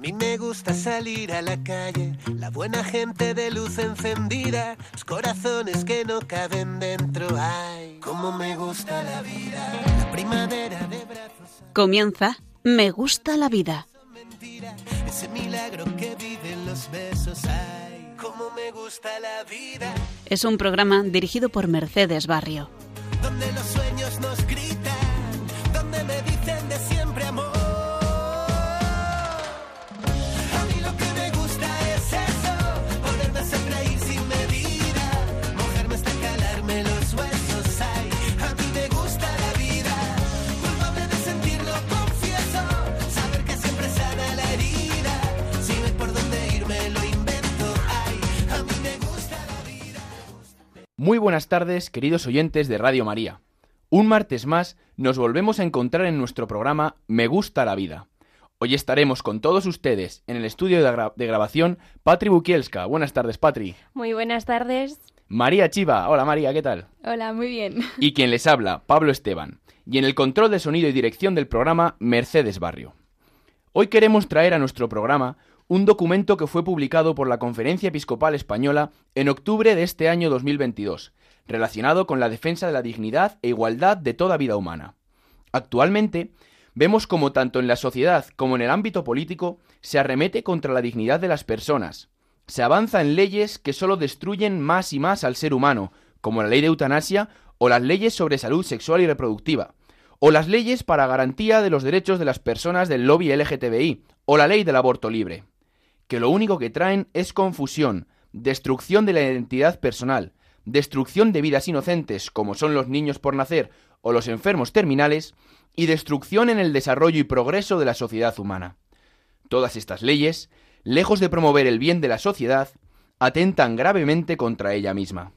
mí me gusta salir a la calle, la buena gente de luz encendida, los corazones que no caben dentro. Ay, cómo me gusta la vida, la primavera de brazos. Comienza Me gusta la vida. Mentira, ese milagro que viven los besos. Ay, cómo me gusta la vida, Es un programa dirigido por Mercedes Barrio. donde los Muy buenas tardes, queridos oyentes de Radio María. Un martes más nos volvemos a encontrar en nuestro programa Me gusta la vida. Hoy estaremos con todos ustedes en el estudio de, gra- de grabación Patri Bukielska. Buenas tardes, Patri. Muy buenas tardes. María Chiva. Hola, María, ¿qué tal? Hola, muy bien. Y quien les habla, Pablo Esteban. Y en el control de sonido y dirección del programa, Mercedes Barrio. Hoy queremos traer a nuestro programa un documento que fue publicado por la Conferencia Episcopal Española en octubre de este año 2022, relacionado con la defensa de la dignidad e igualdad de toda vida humana. Actualmente, vemos como tanto en la sociedad como en el ámbito político se arremete contra la dignidad de las personas. Se avanza en leyes que solo destruyen más y más al ser humano, como la ley de eutanasia o las leyes sobre salud sexual y reproductiva, o las leyes para garantía de los derechos de las personas del lobby LGTBI, o la ley del aborto libre, que lo único que traen es confusión, destrucción de la identidad personal, destrucción de vidas inocentes como son los niños por nacer o los enfermos terminales, y destrucción en el desarrollo y progreso de la sociedad humana. Todas estas leyes, lejos de promover el bien de la sociedad, atentan gravemente contra ella misma.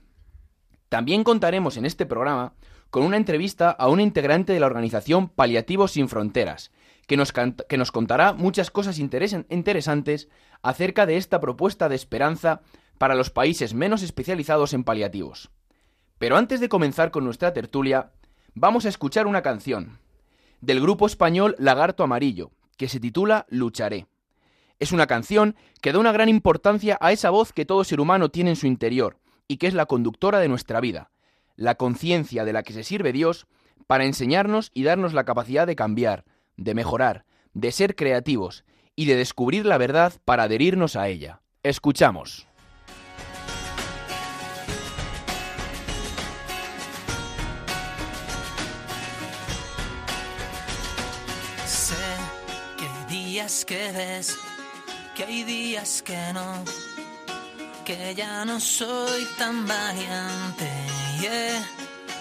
También contaremos en este programa con una entrevista a un integrante de la organización Paliativos Sin Fronteras, que nos, que nos contará muchas cosas interesantes acerca de esta propuesta de esperanza para los países menos especializados en paliativos. Pero antes de comenzar con nuestra tertulia, vamos a escuchar una canción del grupo español Lagarto Amarillo, que se titula Lucharé. Es una canción que da una gran importancia a esa voz que todo ser humano tiene en su interior y que es la conductora de nuestra vida, la conciencia de la que se sirve Dios para enseñarnos y darnos la capacidad de cambiar, de mejorar, de ser creativos y de descubrir la verdad para adherirnos a ella. Escuchamos. Sé que hay días que ves, que hay días que no, que ya no soy tan valiente. yeah.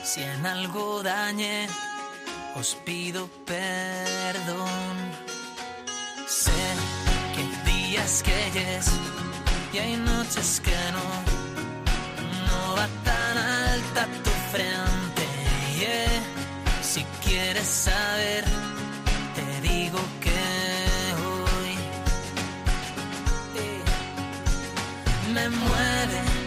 Si en algo dañé, os pido perdón. Sé que hay días que yes y hay noches que no, no va tan alta tu frente. yeah. Si quieres saber te digo que hoy me mueve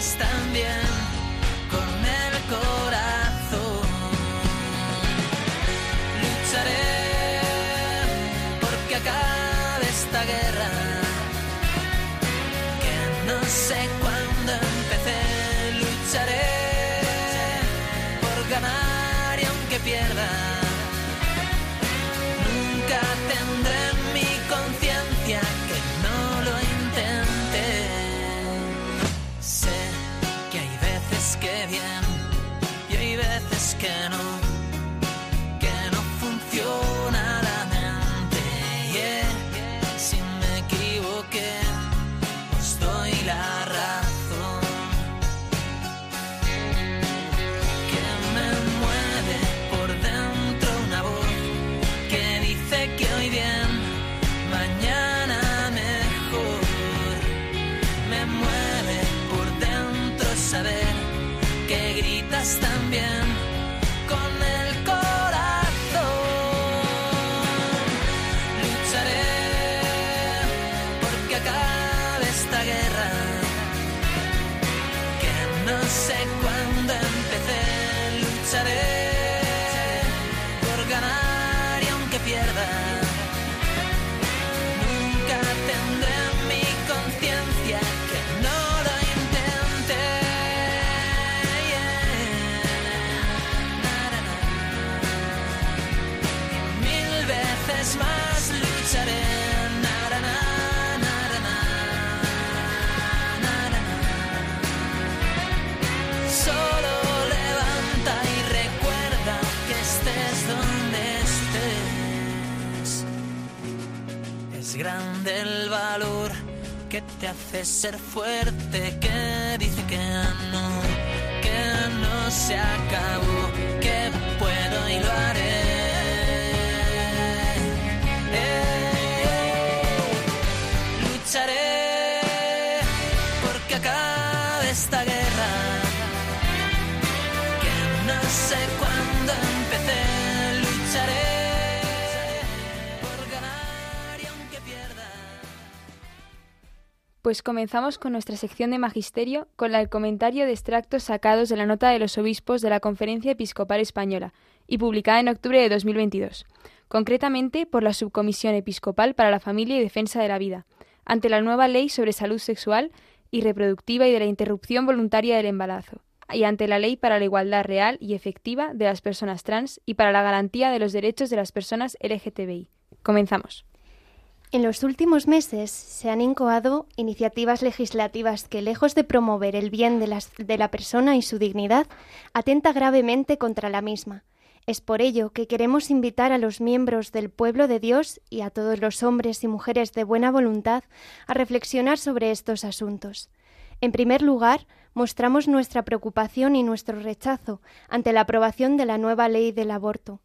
también ser fuerte, Pues comenzamos con nuestra sección de magisterio con el comentario de extractos sacados de la nota de los obispos de la Conferencia Episcopal Española y publicada en octubre de 2022, concretamente por la Subcomisión Episcopal para la Familia y Defensa de la Vida, ante la nueva ley sobre salud sexual y reproductiva y de la interrupción voluntaria del embarazo, y ante la ley para la igualdad real y efectiva de las personas trans y para la garantía de los derechos de las personas LGTBI. Comenzamos. En los últimos meses se han incoado iniciativas legislativas que, lejos de promover el bien de, de la persona y su dignidad, atenta gravemente contra la misma. Es por ello que queremos invitar a los miembros del pueblo de Dios y a todos los hombres y mujeres de buena voluntad a reflexionar sobre estos asuntos. En primer lugar, mostramos nuestra preocupación y nuestro rechazo ante la aprobación de la nueva ley del aborto.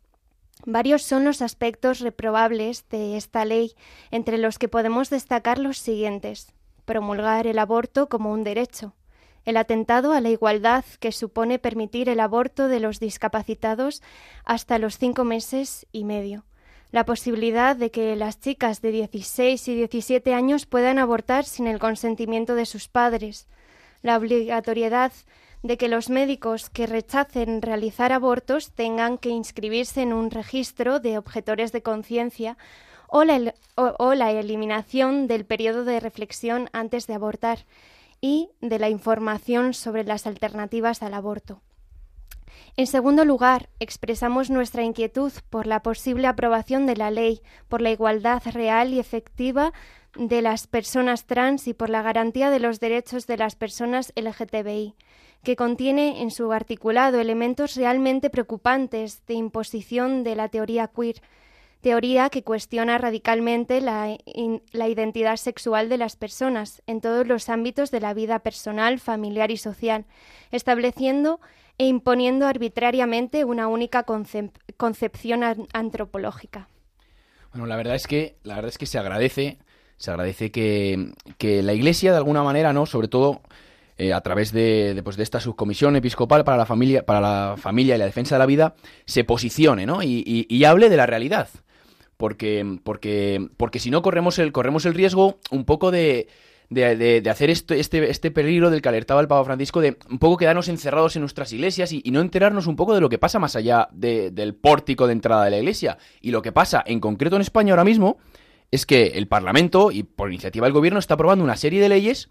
Varios son los aspectos reprobables de esta ley, entre los que podemos destacar los siguientes. Promulgar el aborto como un derecho. El atentado a la igualdad que supone permitir el aborto de los discapacitados hasta los cinco meses y medio. La posibilidad de que las chicas de 16 y 17 años puedan abortar sin el consentimiento de sus padres. La obligatoriedad de que los médicos que rechacen realizar abortos tengan que inscribirse en un registro de objetores de conciencia o la, eliminación del periodo de reflexión antes de abortar y de la información sobre las alternativas al aborto. En segundo lugar, expresamos nuestra inquietud por la posible aprobación de la ley, por la igualdad real y efectiva de las personas trans y por la garantía de los derechos de las personas LGTBI, que contiene en su articulado elementos realmente preocupantes de imposición de la teoría queer, teoría que cuestiona radicalmente la, la identidad sexual de las personas en todos los ámbitos de la vida personal, familiar y social, estableciendo e imponiendo arbitrariamente una única concep- concepción an- antropológica. Bueno, la verdad es que, la verdad es que se agradece, se agradece que, que la Iglesia de alguna manera, ¿no? Sobre todo eh, a través de, pues, de esta subcomisión episcopal para la familia, para la familia y la defensa de la vida, se posicione, ¿no? Y, y- y hable de la realidad. Porque, porque, porque si no corremos el, corremos el riesgo un poco de, de, de- hacer este, este, este peligro del que alertaba el Papa Francisco, de un poco quedarnos encerrados en nuestras iglesias y, y no enterarnos un poco de lo que pasa más allá de- del pórtico de entrada de la iglesia. Y lo que pasa en concreto en España ahora mismo es que el Parlamento, y por iniciativa del Gobierno, está aprobando una serie de leyes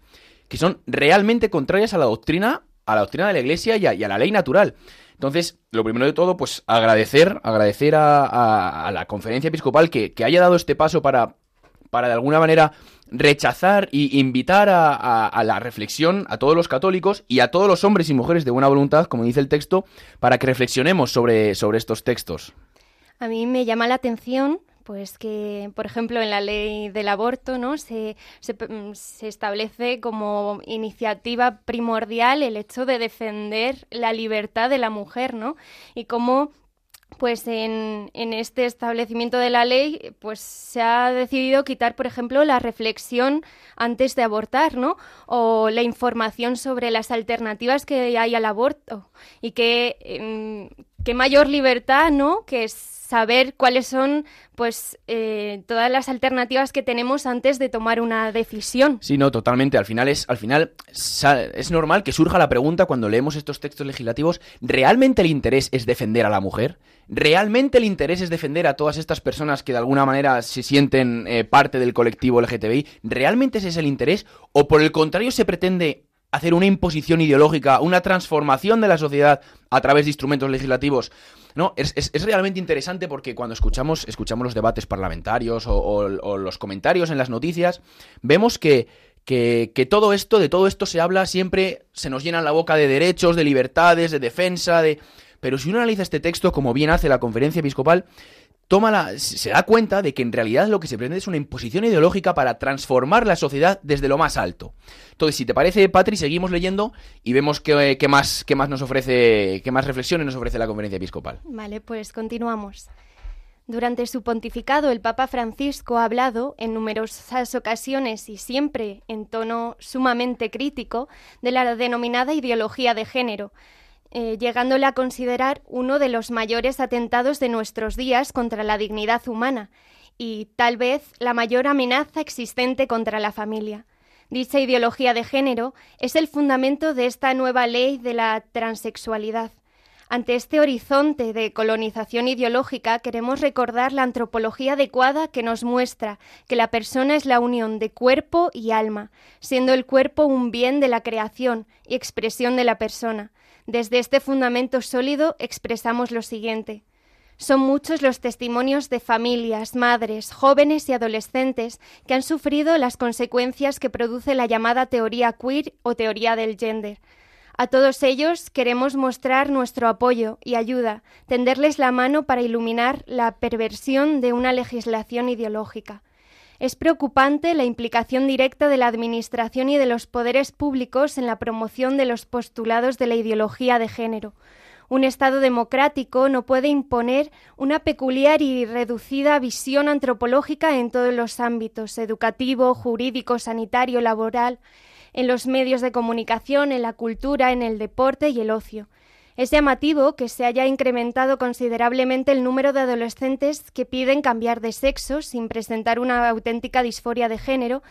que son realmente contrarias a la doctrina, a la doctrina de la Iglesia y a, la ley natural. Entonces, lo primero de todo, pues agradecer, agradecer a, la conferencia episcopal que, haya dado este paso para, para de alguna manera rechazar y invitar a, a- a la reflexión a todos los católicos y a todos los hombres y mujeres de buena voluntad, como dice el texto, para que reflexionemos sobre, sobre estos textos. A mí me llama la atención pues que, por ejemplo, en la ley del aborto, ¿no? Se, se, mm, se establece como iniciativa primordial el hecho de defender la libertad de la mujer, ¿no? Y cómo pues en, en este establecimiento de la ley pues se ha decidido quitar por ejemplo la reflexión antes de abortar no o la información sobre las alternativas que hay al aborto y que em, qué mayor libertad no que saber cuáles son pues eh, todas las alternativas que tenemos antes de tomar una decisión Sí, no, totalmente. Al final es, al final es normal que surja la pregunta cuando leemos estos textos legislativos, ¿realmente el interés es defender a la mujer? ¿Realmente el interés es defender a todas estas personas que de alguna manera se sienten eh, parte del colectivo LGTBI? ¿Realmente ese es el interés? ¿O por el contrario se pretende hacer una imposición ideológica, una transformación de la sociedad a través de instrumentos legislativos? No, es, es- es realmente interesante porque cuando escuchamos, escuchamos los debates parlamentarios o, o- los comentarios en las noticias, vemos que, que, que todo esto, de todo esto se habla siempre, se nos llena la boca de derechos, de libertades, de defensa, de... Pero si uno analiza este texto, como bien hace la conferencia episcopal, toma la, se da cuenta de que en realidad lo que se pretende es una imposición ideológica para transformar la sociedad desde lo más alto. Entonces, si te parece, Patri, seguimos leyendo y vemos qué, más, qué más nos ofrece, qué más reflexiones nos ofrece la conferencia episcopal. Vale, pues continuamos. Durante su pontificado, el Papa Francisco ha hablado en numerosas ocasiones y siempre en tono sumamente crítico de la denominada ideología de género, eh, llegándola a considerar uno de los mayores atentados de nuestros días contra la dignidad humana y tal vez la mayor amenaza existente contra la familia. Dicha ideología de género es el fundamento de esta nueva ley de la transexualidad. Ante este horizonte de colonización ideológica queremos recordar la antropología adecuada que nos muestra que la persona es la unión de cuerpo y alma, siendo el cuerpo un bien de la creación y expresión de la persona. Desde este fundamento sólido expresamos lo siguiente. Son muchos los testimonios de familias, madres, jóvenes y adolescentes que han sufrido las consecuencias que produce la llamada teoría queer o teoría del gender. A todos ellos queremos mostrar nuestro apoyo y ayuda, tenderles la mano para iluminar la perversión de una legislación ideológica. Es preocupante la implicación directa de la Administración y de los poderes públicos en la promoción de los postulados de la ideología de género. Un Estado democrático no puede imponer una peculiar y reducida visión antropológica en todos los ámbitos educativo, jurídico, sanitario, laboral, en los medios de comunicación, en la cultura, en el deporte y el ocio. Es llamativo que se haya incrementado considerablemente el número de adolescentes que piden cambiar de sexo sin presentar una auténtica disforia de género,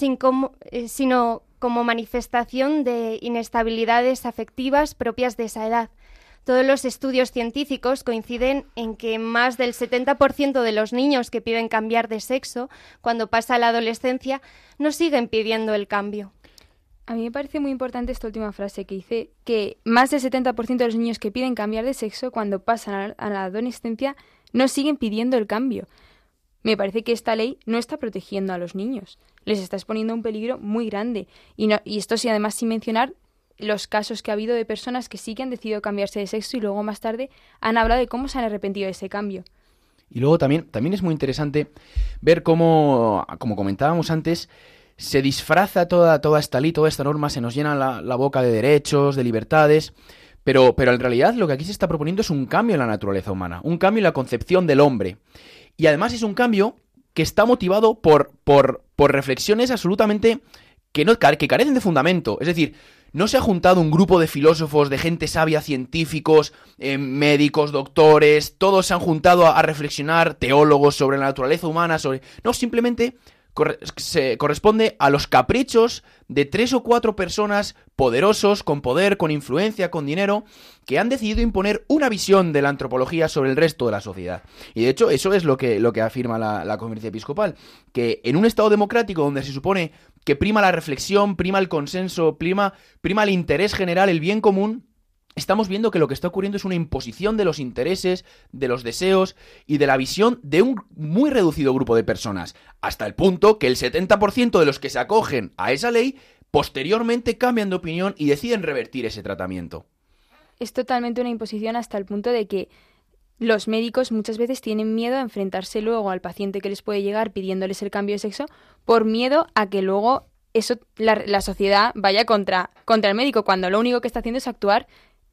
eh, sino como manifestación de inestabilidades afectivas propias de esa edad. Todos los estudios científicos coinciden en que más del 70% de los niños que piden cambiar de sexo cuando pasa la adolescencia no siguen pidiendo el cambio. A mí me parece muy importante esta última frase que dice que más del 70% de los niños que piden cambiar de sexo cuando pasan a la adolescencia no siguen pidiendo el cambio. Me parece que esta ley no está protegiendo a los niños, les está exponiendo un peligro muy grande. Y, no, y esto sí, además, sin mencionar los casos que ha habido de personas que sí que han decidido cambiarse de sexo y luego más tarde han hablado de cómo se han arrepentido de ese cambio. Y luego también, también es muy interesante ver cómo, como comentábamos antes, se disfraza toda, toda esta ley, toda esta norma, se nos llena la, boca de derechos, de libertades, pero, pero en realidad lo que aquí se está proponiendo es un cambio en la naturaleza humana, un cambio en la concepción del hombre. Y además es un cambio que está motivado por, por, por reflexiones absolutamente que, no, que carecen de fundamento. Es decir, no se ha juntado un grupo de filósofos, de gente sabia, científicos, eh, médicos, doctores, todos se han juntado a, a, reflexionar, teólogos sobre la naturaleza humana, sobre... No, simplemente se corresponde a los caprichos de tres o cuatro personas poderosos, con poder, con influencia, con dinero, que han decidido imponer una visión de la antropología sobre el resto de la sociedad. Y de hecho, eso es lo que, lo que afirma la, la conferencia episcopal, que en un Estado democrático donde se supone que prima la reflexión, prima el consenso, prima, prima el interés general, el bien común, estamos viendo que lo que está ocurriendo es una imposición de los intereses, de los deseos y de la visión de un muy reducido grupo de personas, hasta el punto que el 70% de los que se acogen a esa ley posteriormente cambian de opinión y deciden revertir ese tratamiento. Es totalmente una imposición hasta el punto de que los médicos muchas veces tienen miedo a enfrentarse luego al paciente que les puede llegar pidiéndoles el cambio de sexo por miedo a que luego eso la, la sociedad vaya contra, contra el médico cuando lo único que está haciendo es actuar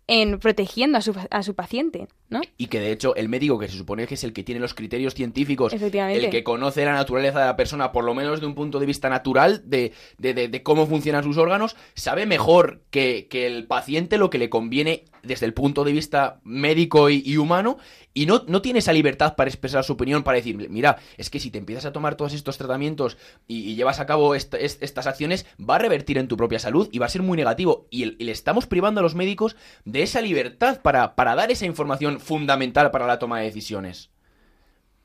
en protegiendo a su, a su paciente, ¿no? Y que de hecho el médico, que se supone que es el que tiene los criterios científicos, el que conoce la naturaleza de la persona, por lo menos de un punto de vista natural, de, de, de, de cómo funcionan sus órganos, sabe mejor que, que, el paciente lo que le conviene desde el punto de vista médico y, y humano, y no, no, tiene esa libertad para expresar su opinión, para decir, mira, es que si te empiezas a tomar todos estos tratamientos y, y llevas a cabo est est estas acciones, va a revertir en tu propia salud y va a ser muy negativo. Y, el, y le estamos privando a los médicos de esa libertad para, para dar esa información fundamental para la toma de decisiones.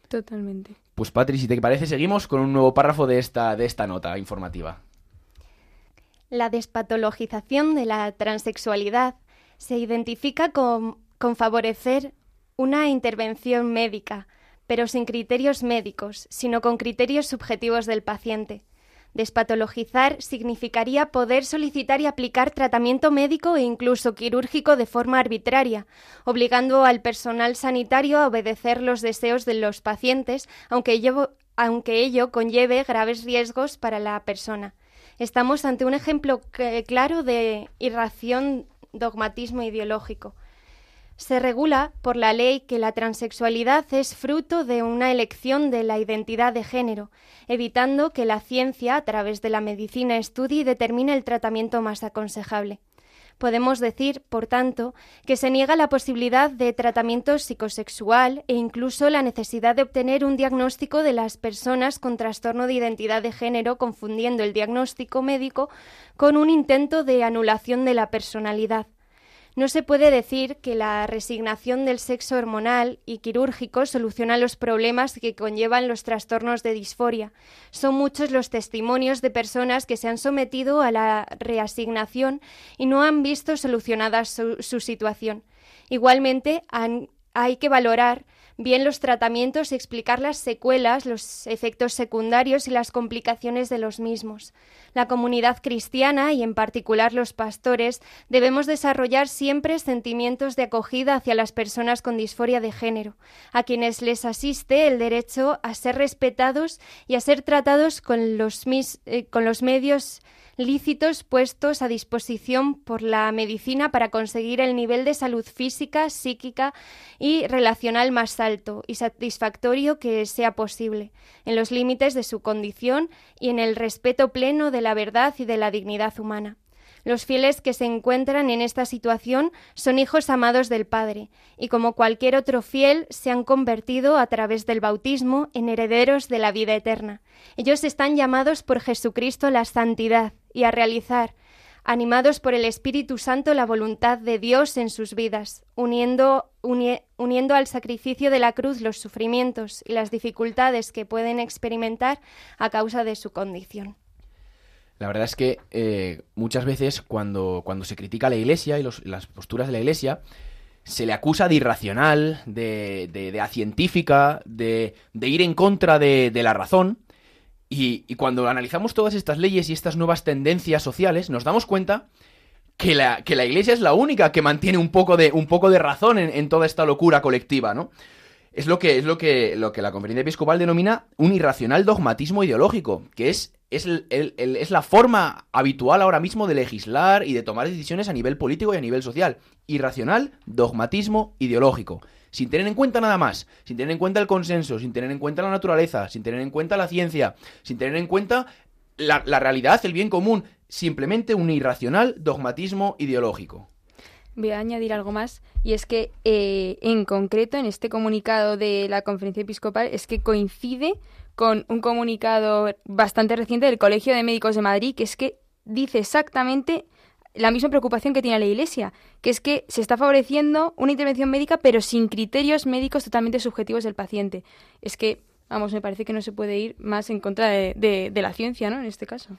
Totalmente. Pues Patri, si te parece, seguimos con un nuevo párrafo de esta, de esta nota informativa. La despatologización de la transexualidad se identifica con, con favorecer una intervención médica, pero sin criterios médicos, sino con criterios subjetivos del paciente. Despatologizar significaría poder solicitar y aplicar tratamiento médico e incluso quirúrgico de forma arbitraria, obligando al personal sanitario a obedecer los deseos de los pacientes, aunque ello, conlleve graves riesgos para la persona. Estamos ante un ejemplo claro de irración dogmatismo ideológico. Se regula por la ley que la transexualidad es fruto de una elección de la identidad de género, evitando que la ciencia, a través de la medicina, estudie y determine el tratamiento más aconsejable. Podemos decir, por tanto, que se niega la posibilidad de tratamiento psicosexual e incluso la necesidad de obtener un diagnóstico de las personas con trastorno de identidad de género, confundiendo el diagnóstico médico con un intento de anulación de la personalidad. No se puede decir que la resignación del sexo hormonal y quirúrgico soluciona los problemas que conllevan los trastornos de disforia. Son muchos los testimonios de personas que se han sometido a la reasignación y no han visto solucionada su, situación. Igualmente, hay que valorar bien los tratamientos y explicar las secuelas, los efectos secundarios y las complicaciones de los mismos. La comunidad cristiana y en particular los pastores debemos desarrollar siempre sentimientos de acogida hacia las personas con disforia de género, a quienes les asiste el derecho a ser respetados y a ser tratados con los, eh, con los medios lícitos puestos a disposición por la medicina para conseguir el nivel de salud física, psíquica y relacional más alto y satisfactorio que sea posible, en los límites de su condición y en el respeto pleno de la verdad y de la dignidad humana. Los fieles que se encuentran en esta situación son hijos amados del Padre, y como cualquier otro fiel se han convertido a través del bautismo en herederos de la vida eterna. Ellos están llamados por Jesucristo la santidad y a realizar, animados por el Espíritu Santo, la voluntad de Dios en sus vidas, uniendo, al sacrificio de la cruz los sufrimientos y las dificultades que pueden experimentar a causa de su condición. La verdad es que eh, muchas veces cuando, cuando se critica la Iglesia y las posturas de la Iglesia, se le acusa de irracional, de, de, de acientífica, de, de, ir en contra de la razón. Y, cuando analizamos todas estas leyes y estas nuevas tendencias sociales, nos damos cuenta que la, que la Iglesia es la única que mantiene un poco de, un poco de razón en, toda esta locura colectiva, ¿no? Es lo que, es lo que, lo que la conferencia episcopal denomina un irracional dogmatismo ideológico, que es es, el, es, la forma habitual ahora mismo de legislar y de tomar decisiones a nivel político y a nivel social. Irracional, dogmatismo ideológico. Sin tener en cuenta nada más, sin tener en cuenta el consenso, sin tener en cuenta la naturaleza, sin tener en cuenta la ciencia, sin tener en cuenta la, realidad, el bien común. Simplemente un irracional dogmatismo ideológico. Voy a añadir algo más, y es que eh, en concreto en este comunicado de la conferencia episcopal es que coincide con un comunicado bastante reciente del Colegio de Médicos de Madrid, que es que dice exactamente la misma preocupación que tiene la Iglesia, que es que se está favoreciendo una intervención médica, pero sin criterios médicos totalmente subjetivos del paciente. Es que vamos, me parece que no se puede ir más en contra de, de, la ciencia, ¿no? En este caso.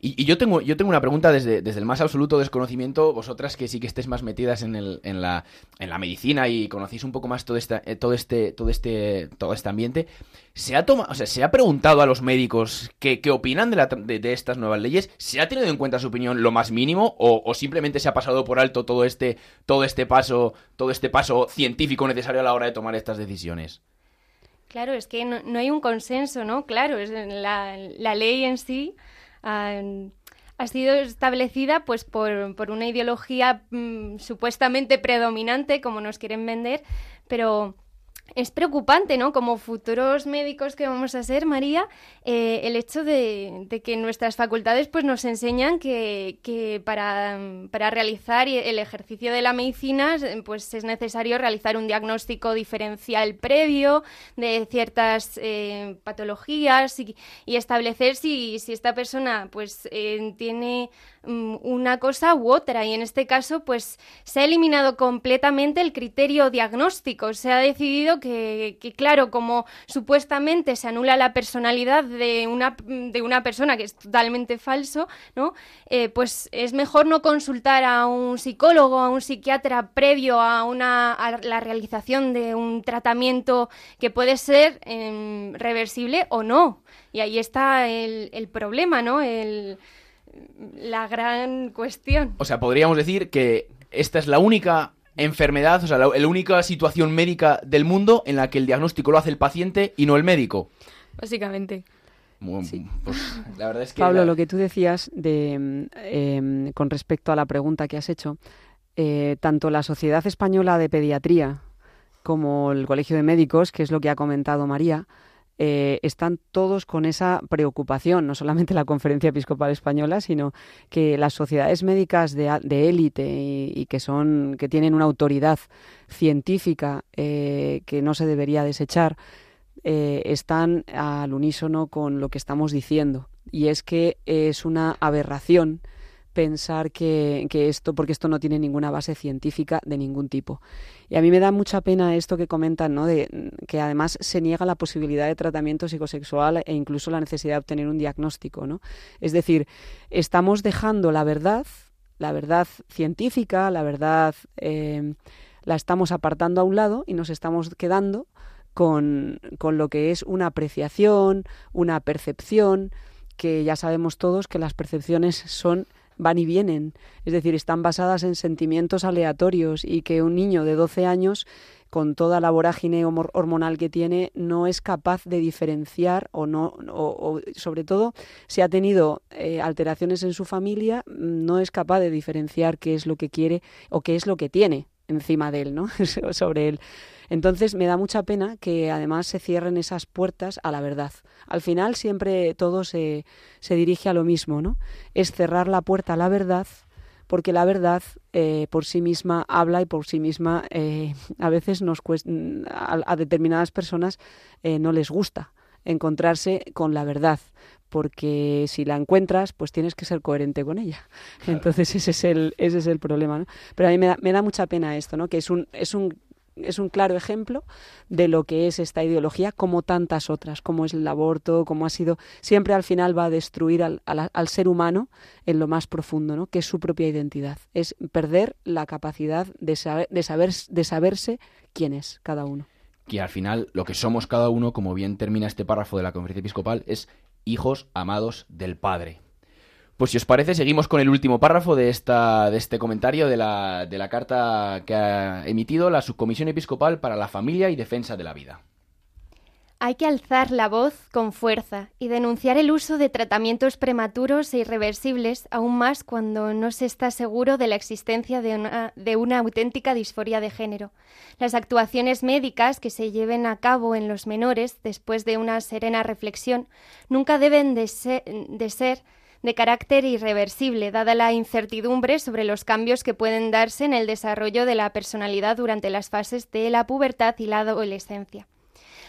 Y, y, yo tengo yo tengo una pregunta desde, desde el más absoluto desconocimiento, vosotras que sí que estéis más metidas en, el, en, la, en la medicina y conocéis un poco más todo, esta, eh, todo, este, todo, este, todo este ambiente, ¿se ha, toma, o sea, ¿se ha preguntado a los médicos qué, qué opinan de, la, de, de, estas nuevas leyes? ¿Se ha tenido en cuenta su opinión lo más mínimo o, o simplemente se ha pasado por alto todo este, todo este paso, todo este paso científico necesario a la hora de tomar estas decisiones? Claro, es que no, no, hay un consenso, ¿no? Claro, es la, la ley en sí ha sido establecida pues por, por una ideología mmm, supuestamente predominante, como nos quieren vender, pero es preocupante, ¿no? Como futuros médicos que vamos a ser, María, eh, el hecho de, de, que nuestras facultades pues nos enseñan que, que para, para, realizar el ejercicio de la medicina pues es necesario realizar un diagnóstico diferencial previo de ciertas eh, patologías y, establecer si, si esta persona pues eh, tiene um, una cosa u otra y en este caso pues se ha eliminado completamente el criterio diagnóstico, se ha decidido que, claro, como supuestamente se anula la personalidad de una, de una persona, que es totalmente falso, ¿no? Eh, pues es mejor no consultar a un psicólogo, a un psiquiatra previo a, una, la realización de un tratamiento que puede ser em, reversible o no. Y ahí está el, el problema, ¿no? El, la gran cuestión. O sea, podríamos decir que esta es la única enfermedad, o sea, la, la, única situación médica del mundo en la que el diagnóstico lo hace el paciente y no el médico. Básicamente. Bueno, sí. pues, la verdad es que Pablo, la... lo que tú decías de, eh, con respecto a la pregunta que has hecho, eh, tanto la Sociedad Española de Pediatría como el Colegio de Médicos, que es lo que ha comentado María, eh, están todos con esa preocupación, no solamente la Conferencia Episcopal Española, sino que las sociedades médicas de, élite y, y, que son que tienen una autoridad científica eh, que no se debería desechar, eh, están al unísono con lo que estamos diciendo. Y es que es una aberración pensar que, que, esto, porque esto no tiene ninguna base científica de ningún tipo. Y a mí me da mucha pena esto que comentan, ¿no? De, que además se niega la posibilidad de tratamiento psicosexual e incluso la necesidad de obtener un diagnóstico, ¿no? Es decir, estamos dejando la verdad, la verdad científica, la verdad eh, la estamos apartando a un lado y nos estamos quedando con, con lo que es una apreciación, una percepción, que ya sabemos todos que las percepciones son van y vienen, es decir, están basadas en sentimientos aleatorios y que un niño de 12 años con toda la vorágine hormonal que tiene no es capaz de diferenciar o no o, o sobre todo si ha tenido eh, alteraciones en su familia no es capaz de diferenciar qué es lo que quiere o qué es lo que tiene encima de él, ¿no? sobre él. Entonces me da mucha pena que además se cierren esas puertas a la verdad. Al final siempre todo se, se dirige a lo mismo, ¿no? Es cerrar la puerta a la verdad porque la verdad eh, por sí misma habla y por sí misma eh, a veces nos a, a, determinadas personas eh, no les gusta encontrarse con la verdad porque si la encuentras, pues tienes que ser coherente con ella. Entonces ese es el, ese es el problema. ¿no? Pero a mí me da, me da mucha pena esto, ¿no? que es un, es un es un claro ejemplo de lo que es esta ideología, como tantas otras, como es el aborto, como ha sido, siempre al final va a destruir al, al, al ser humano en lo más profundo, ¿no? que es su propia identidad, es perder la capacidad de, saber, de, saber, de saberse quién es cada uno. Que al final lo que somos cada uno, como bien termina este párrafo de la conferencia episcopal, es hijos amados del Padre. Pues si os parece, seguimos con el último párrafo de, esta, de este comentario de la, de la carta que ha emitido la Subcomisión Episcopal para la Familia y Defensa de la Vida. Hay que alzar la voz con fuerza y denunciar el uso de tratamientos prematuros e irreversibles, aún más cuando no se está seguro de la existencia de una, de una, auténtica disforia de género. Las actuaciones médicas que se lleven a cabo en los menores después de una serena reflexión nunca deben de ser, de ser de carácter irreversible, dada la incertidumbre sobre los cambios que pueden darse en el desarrollo de la personalidad durante las fases de la pubertad y la adolescencia.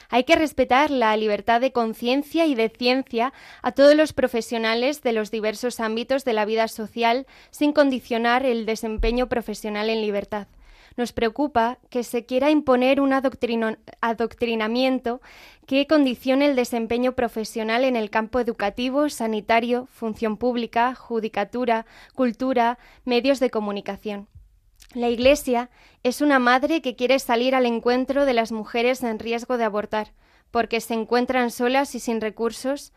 Hay que respetar la libertad de conciencia y de ciencia a todos los profesionales de los diversos ámbitos de la vida social sin condicionar el desempeño profesional en libertad. Nos preocupa que se quiera imponer un adoctrinamiento que condicione el desempeño profesional en el campo educativo, sanitario, función pública, judicatura, cultura, medios de comunicación. La Iglesia es una madre que quiere salir al encuentro de las mujeres en riesgo de abortar, porque se encuentran solas y sin recursos,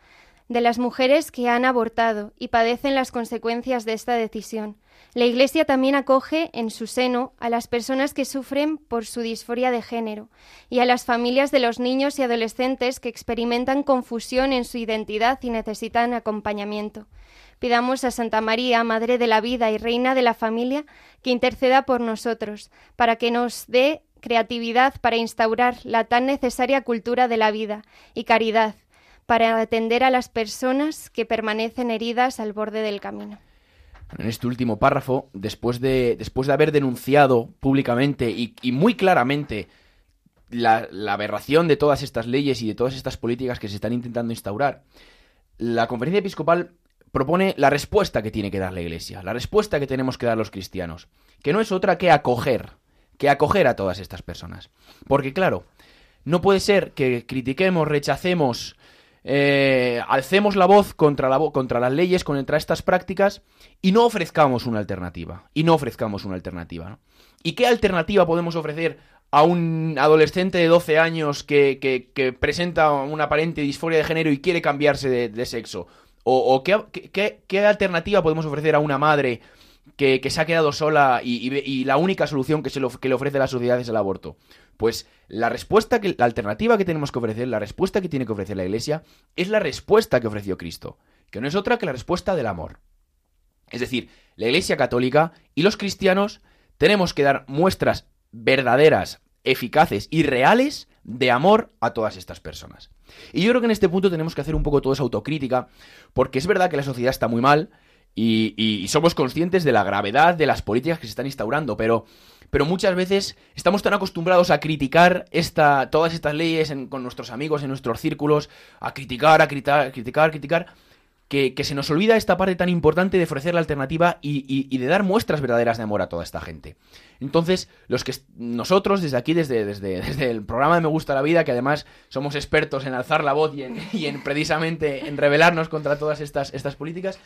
de las mujeres que han abortado y padecen las consecuencias de esta decisión. La Iglesia también acoge en su seno a las personas que sufren por su disforia de género y a las familias de los niños y adolescentes que experimentan confusión en su identidad y necesitan acompañamiento. Pidamos a Santa María, Madre de la Vida y Reina de la Familia, que interceda por nosotros, para que nos dé creatividad para instaurar la tan necesaria cultura de la vida y caridad, para atender a las personas que permanecen heridas al borde del camino. En este último párrafo, después de, después de haber denunciado públicamente y, muy claramente la, la, aberración de todas estas leyes y de todas estas políticas que se están intentando instaurar, la conferencia episcopal propone la respuesta que tiene que dar la Iglesia, la respuesta que tenemos que dar los cristianos, que no es otra que acoger, que acoger a todas estas personas. Porque claro, no puede ser que critiquemos, rechacemos, eh, alcemos la voz contra, la contra las leyes, contra estas prácticas y no ofrezcamos una alternativa. Y no ofrezcamos una alternativa. ¿Y qué alternativa podemos ofrecer a un adolescente de 12 años que, presenta una aparente disforia de género y quiere cambiarse de, sexo? ¿O, qué, alternativa podemos ofrecer a una madre que, se ha quedado sola y, la única solución que le ofrece la sociedad es el aborto? Pues la respuesta, que, la alternativa que tenemos que ofrecer, la respuesta que tiene que ofrecer la Iglesia, es la respuesta que ofreció Cristo, que no es otra que la respuesta del amor. Es decir, la Iglesia Católica y los cristianos tenemos que dar muestras verdaderas, eficaces y reales de amor a todas estas personas. Y yo creo que en este punto tenemos que hacer un poco toda esa autocrítica, porque es verdad que la sociedad está muy mal y, y- y somos conscientes de la gravedad de las políticas que se están instaurando, pero, pero muchas veces estamos tan acostumbrados a criticar esta, todas estas leyes con nuestros amigos, en nuestros círculos, a criticar, a criticar, criticar, criticar, que, se nos olvida esta parte tan importante de ofrecer la alternativa y, de dar muestras verdaderas de amor a toda esta gente. Entonces, los que nosotros desde aquí, desde, desde, desde el programa de Me Gusta la Vida, que además somos expertos en alzar la voz y y en precisamente en rebelarnos contra todas estas, estas políticas,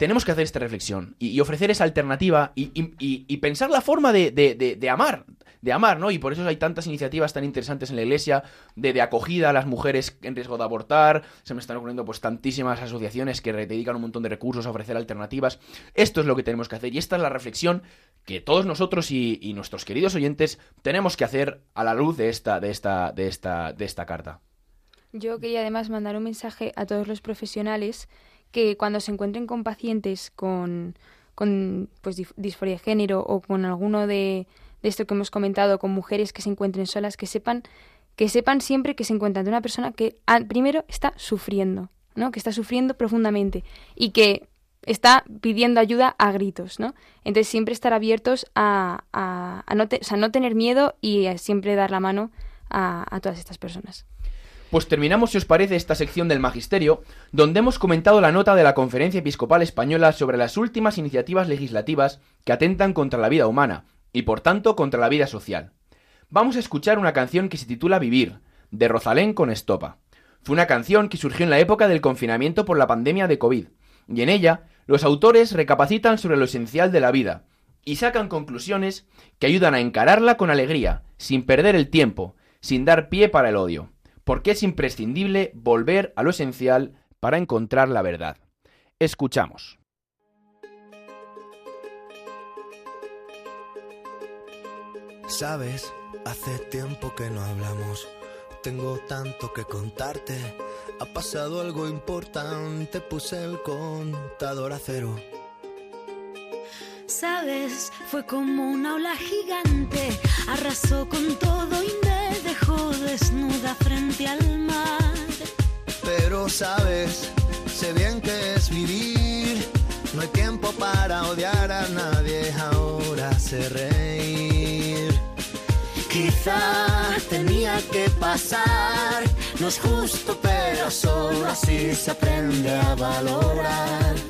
tenemos que hacer esta reflexión y, ofrecer esa alternativa y, pensar la forma de, de- de- de amar, de amar, ¿no? Y por eso hay tantas iniciativas tan interesantes en la iglesia de, acogida a las mujeres en riesgo de abortar. Se me están ocurriendo pues tantísimas asociaciones que dedican un montón de recursos a ofrecer alternativas. Esto es lo que tenemos que hacer y esta es la reflexión que todos nosotros y nuestros queridos oyentes tenemos que hacer a la luz de esta, de esta, de esta, de esta carta. Yo quería además mandar un mensaje a todos los profesionales que cuando se encuentren con pacientes con, con pues, disforia de género o con alguno de, de esto que hemos comentado, con mujeres que se encuentren solas, que sepan, que sepan siempre que se encuentran de una persona que ah, primero está sufriendo, ¿no? que está sufriendo profundamente y que está pidiendo ayuda a gritos, ¿no? Entonces siempre estar abiertos a, a, a no, te- o sea, no tener miedo y a siempre dar la mano a, a todas estas personas. Pues terminamos, si os parece, esta sección del Magisterio, donde hemos comentado la nota de la Conferencia Episcopal Española sobre las últimas iniciativas legislativas que atentan contra la vida humana y, por tanto, contra la vida social. Vamos a escuchar una canción que se titula Vivir, de Rosalén con Estopa. Fue una canción que surgió en la época del confinamiento por la pandemia de COVID, y en ella los autores recapacitan sobre lo esencial de la vida y sacan conclusiones que ayudan a encararla con alegría, sin perder el tiempo, sin dar pie para el odio porque es imprescindible volver a lo esencial para encontrar la verdad. Escuchamos. Sabes, hace tiempo que no hablamos. Tengo tanto que contarte. Ha pasado algo importante. Puse el contador a cero. Sabes, fue como una ola gigante, arrasó con todo y desnuda frente al mar. Pero sabes, sé bien que es vivir. No hay tiempo para odiar a nadie. Ahora sé reír. Quizá tenía que pasar. No es justo, pero solo así se aprende a valorar.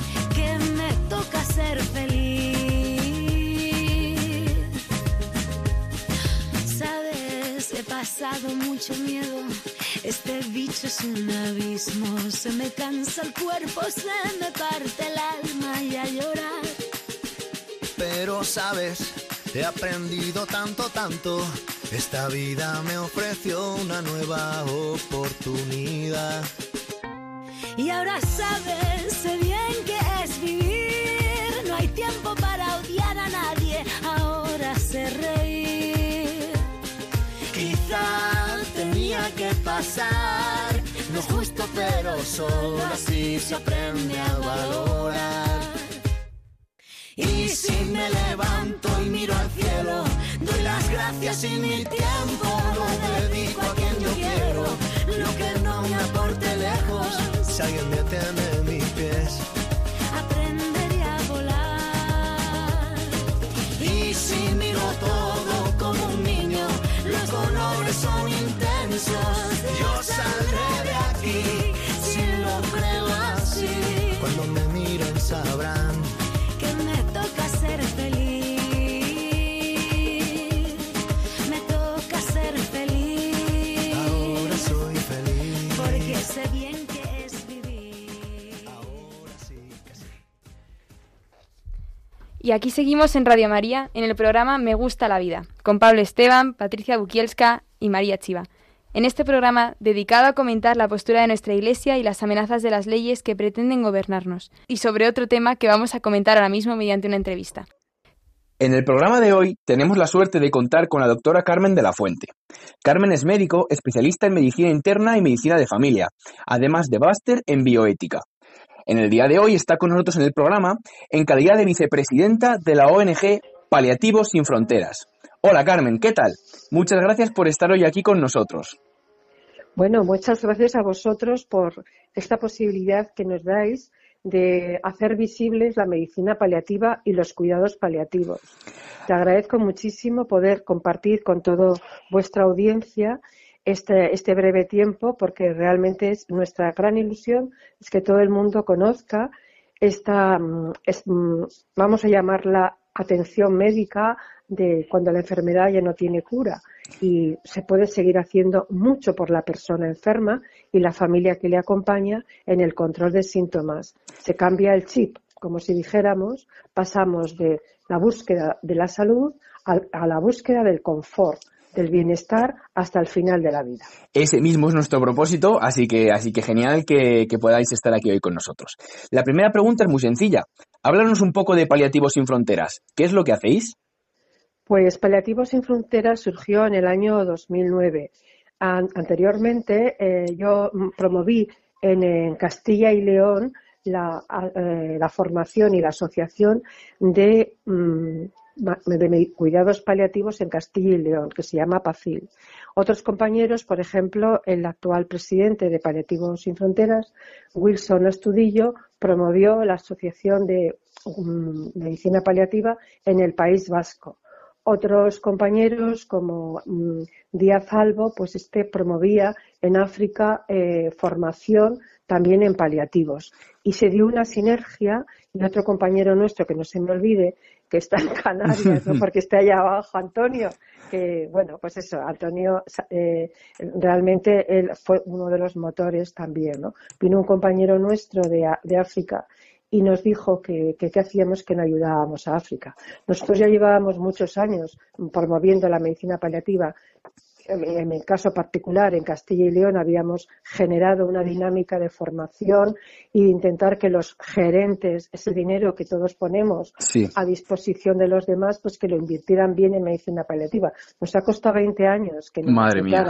ser feliz. Sabes, he pasado mucho miedo. Este bicho es un abismo. Se me cansa el cuerpo, se me parte el alma y a llorar. Pero sabes, he aprendido tanto, tanto. Esta vida me ofreció una nueva oportunidad. Y ahora sabes, sé pasar. No es justo, pero solo así se aprende a valorar. Y si me levanto y miro al cielo, doy las gracias y mi tiempo lo dedico a quien yo quiero. Lo que no me aporte lejos, si alguien me atiende mis pies. Aprenderé a volar. Y si miro todo como un niño, los colores son intensos. Aquí si lo creo así. Cuando me miren sabrán Que me toca ser feliz. Me toca ser feliz. ahora soy feliz. Porque sé bien que es vivir. Ahora sí que sí. Y aquí seguimos en Radio María, en el programa Me gusta la vida, con Pablo Esteban, Patricia Bukielska y María Chiva. En este programa, dedicado a comentar la postura de nuestra Iglesia y las amenazas de las leyes que pretenden gobernarnos, y sobre otro tema que vamos a comentar ahora mismo mediante una entrevista. En el programa de hoy tenemos la suerte de contar con la doctora Carmen de la Fuente. Carmen es médico, especialista en medicina interna y medicina de familia, además de máster en bioética. En el día de hoy está con nosotros en el programa en calidad de vicepresidenta de la ONG Paliativos Sin Fronteras. Hola Carmen, ¿qué tal? Muchas gracias por estar hoy aquí con nosotros. Bueno, muchas gracias a vosotros por esta posibilidad que nos dais de hacer visibles la medicina paliativa y los cuidados paliativos. Te agradezco muchísimo poder compartir con toda vuestra audiencia este, este breve tiempo porque realmente es nuestra gran ilusión es que todo el mundo conozca esta, mm, mm, vamos a llamarla atención médica de cuando la enfermedad ya no tiene cura y se puede seguir haciendo mucho por la persona enferma y la familia que le acompaña en el control de síntomas. Se cambia el chip, como si dijéramos, pasamos de la búsqueda de la salud al- a, la búsqueda del confort, del bienestar hasta el final de la vida. Ese mismo es nuestro propósito, así que, así que genial que, que podáis estar aquí hoy con nosotros. La primera pregunta es muy sencilla. Háblanos un poco de Paliativos Sin Fronteras. ¿Qué es lo que hacéis? Pues Paliativos Sin Fronteras surgió en el año 2009. An- anteriormente eh, yo promoví en, Castilla y León eh, la formación y la asociación de, mm, cuidados paliativos en Castilla y León, que se llama PACIL. Otros compañeros, por ejemplo, el actual presidente de Paliativos Sin Fronteras, Wilson Astudillo, promovió la asociación de mm, medicina paliativa en el País Vasco. Otros compañeros, como mm, Díaz Albo, pues este promovía en África eh, formación también en paliativos. Y se dio una sinergia y otro compañero nuestro, que no se me olvide, que está en Canarias, ¿no? porque está allá abajo, Antonio, que bueno, pues eso, Antonio eh, realmente él fue uno de los motores también, ¿no? Vino un compañero nuestro de, de África y nos dijo que que qué hacíamos que no ayudábamos a África. Nosotros ya llevábamos muchos años promoviendo la medicina paliativa. En mi caso particular, en Castilla y León, habíamos generado una dinámica de formación e intentar que los gerentes, ese dinero que todos ponemos Sí. a disposición de los demás, pues que lo invirtieran bien en medicina paliativa. Nos ha costado 20 años que nos Madre mía.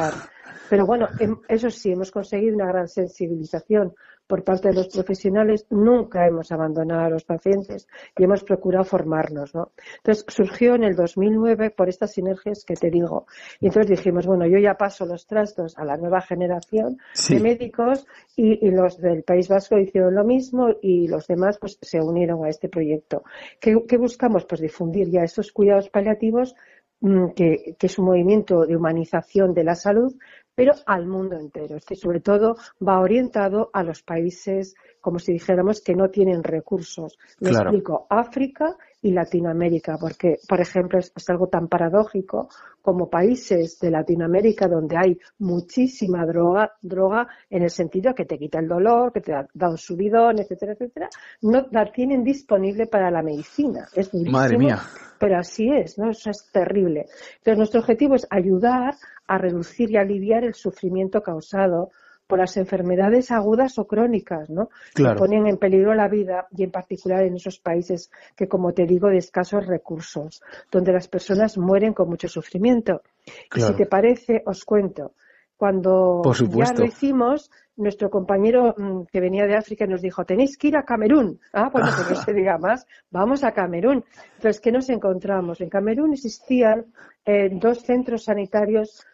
Pero bueno, em- eso sí, hemos conseguido una gran sensibilización por parte de los profesionales. Nunca hemos abandonado a los pacientes y hemos procurado formarnos, ¿no? Entonces surgió en el 2009 por estas sinergias que te digo. Y entonces dijimos, bueno, yo ya paso los trastos a la nueva generación Sí. de médicos y, y los del País Vasco hicieron lo mismo y los demás pues se unieron a este proyecto. ¿Qué, qué buscamos? Pues difundir ya estos cuidados paliativos mm, que, que es un movimiento de humanización de la salud, pero al mundo entero. Este, sobre todo va orientado a los países, como si dijéramos, que no tienen recursos. Me Claro. explico, África y Latinoamérica, porque, por ejemplo, es, es algo tan paradójico como países de Latinoamérica donde hay muchísima droga, droga en el sentido que te quita el dolor, que te da, da un subidón, etcétera, etcétera, no la tienen disponible para la medicina. Es Madre mía. pero así es, ¿no? Eso es terrible. Entonces, nuestro objetivo es ayudar a reducir y aliviar el sufrimiento causado por las enfermedades agudas o crónicas, ¿no? Claro. Que ponen en peligro la vida y en particular en esos países que, como te digo, de escasos recursos, donde las personas mueren con mucho sufrimiento. Y Claro. si te parece, os cuento. cuando Por ya lo hicimos, nuestro compañero mm, que venía de África nos dijo, tenéis que ir a Camerún. Ah, bueno, pues no se diga más, vamos a Camerún. Entonces, ¿qué nos encontramos? En Camerún existían eh, dos centros sanitarios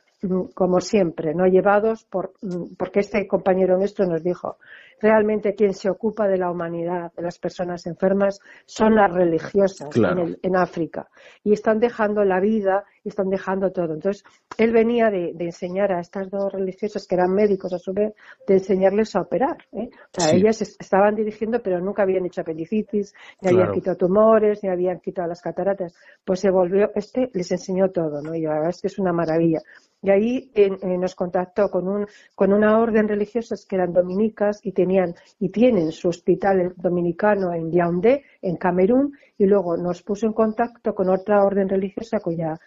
como siempre, no llevados por, mm, porque este compañero nuestro nos dijo, realmente quien se ocupa de la humanidad, de las personas enfermas, son las religiosas Claro. en, el- en África. Y están dejando la vida y están dejando todo. Entonces, él venía de, de enseñar a estas dos religiosas, que eran médicos a su vez, de enseñarles a operar. ¿eh? O sea, Sí. ellas es- estaban dirigiendo, pero nunca habían hecho apendicitis, ni Claro. habían quitado tumores, ni habían quitado las cataratas. Pues se volvió, este les enseñó todo, ¿no? Y la verdad es que es una maravilla. Y ahí en nos contactó con, un, con una orden religiosa que eran dominicas y tenían y tienen su hospital dominicano en Yaoundé, en Camerún, y luego nos puso en contacto con otra orden religiosa cuya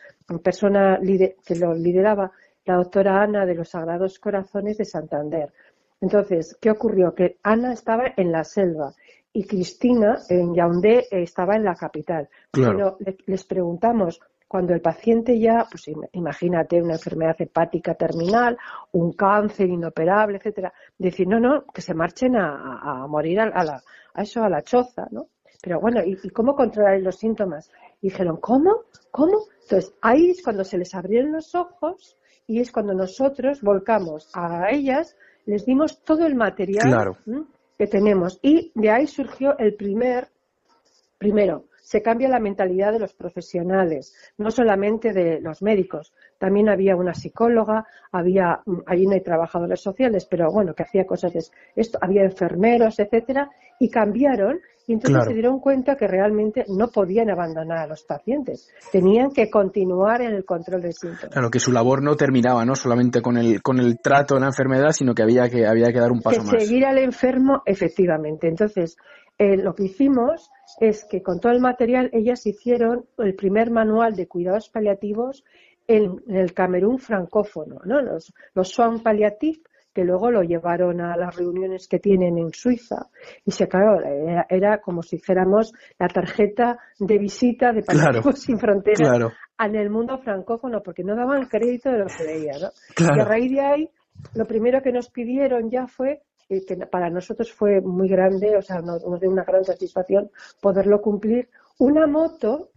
persona que lo lideraba, la doctora Ana de los Sagrados Corazones de Santander. Entonces, ¿qué ocurrió? Que Ana estaba en la selva y Cristina en Yaoundé eh, estaba en la capital. Claro. Pero le- les preguntamos, cuando el paciente ya, pues im- imagínate una enfermedad hepática terminal, un cáncer inoperable, etcétera, decir, no, no, que se marchen a, a- morir a, a la, a eso, a la choza, ¿no? Pero bueno, ¿y, y cómo controlar los síntomas? Y dijeron, ¿cómo? ¿Cómo? Entonces, ahí es cuando se les abrieron los ojos y es cuando nosotros volcamos a ellas, les dimos todo el material que tenemos. Y de ahí surgió el primer, primero, se cambia la mentalidad de los profesionales, no solamente de los médicos. También había una psicóloga, había, mm, allí no hay trabajadores sociales, pero bueno, que hacía cosas de esto, había enfermeros, etcétera, y cambiaron y entonces Claro. se dieron cuenta que realmente no podían abandonar a los pacientes, tenían que continuar en el control de síntomas. Claro, que su labor no terminaba, ¿no? Solamente con el, con el trato de la enfermedad, sino que había que, había que dar un paso que más. seguir al enfermo, efectivamente. Entonces, eh, lo que hicimos es que con todo el material ellas hicieron el primer manual de cuidados paliativos en, en el Camerún francófono, ¿no? Los, los soins palliatifs que luego lo llevaron a las reuniones que tienen en Suiza y se claro, era, era como si dijéramos la tarjeta de visita de Paliativos Claro, sin Fronteras claro. en el mundo francófono porque no daban crédito de lo que veían, ¿no? Claro. Y a raíz de ahí, lo primero que nos pidieron ya fue, eh, que para nosotros fue muy grande, o sea, nos, dio una gran satisfacción poderlo cumplir, una moto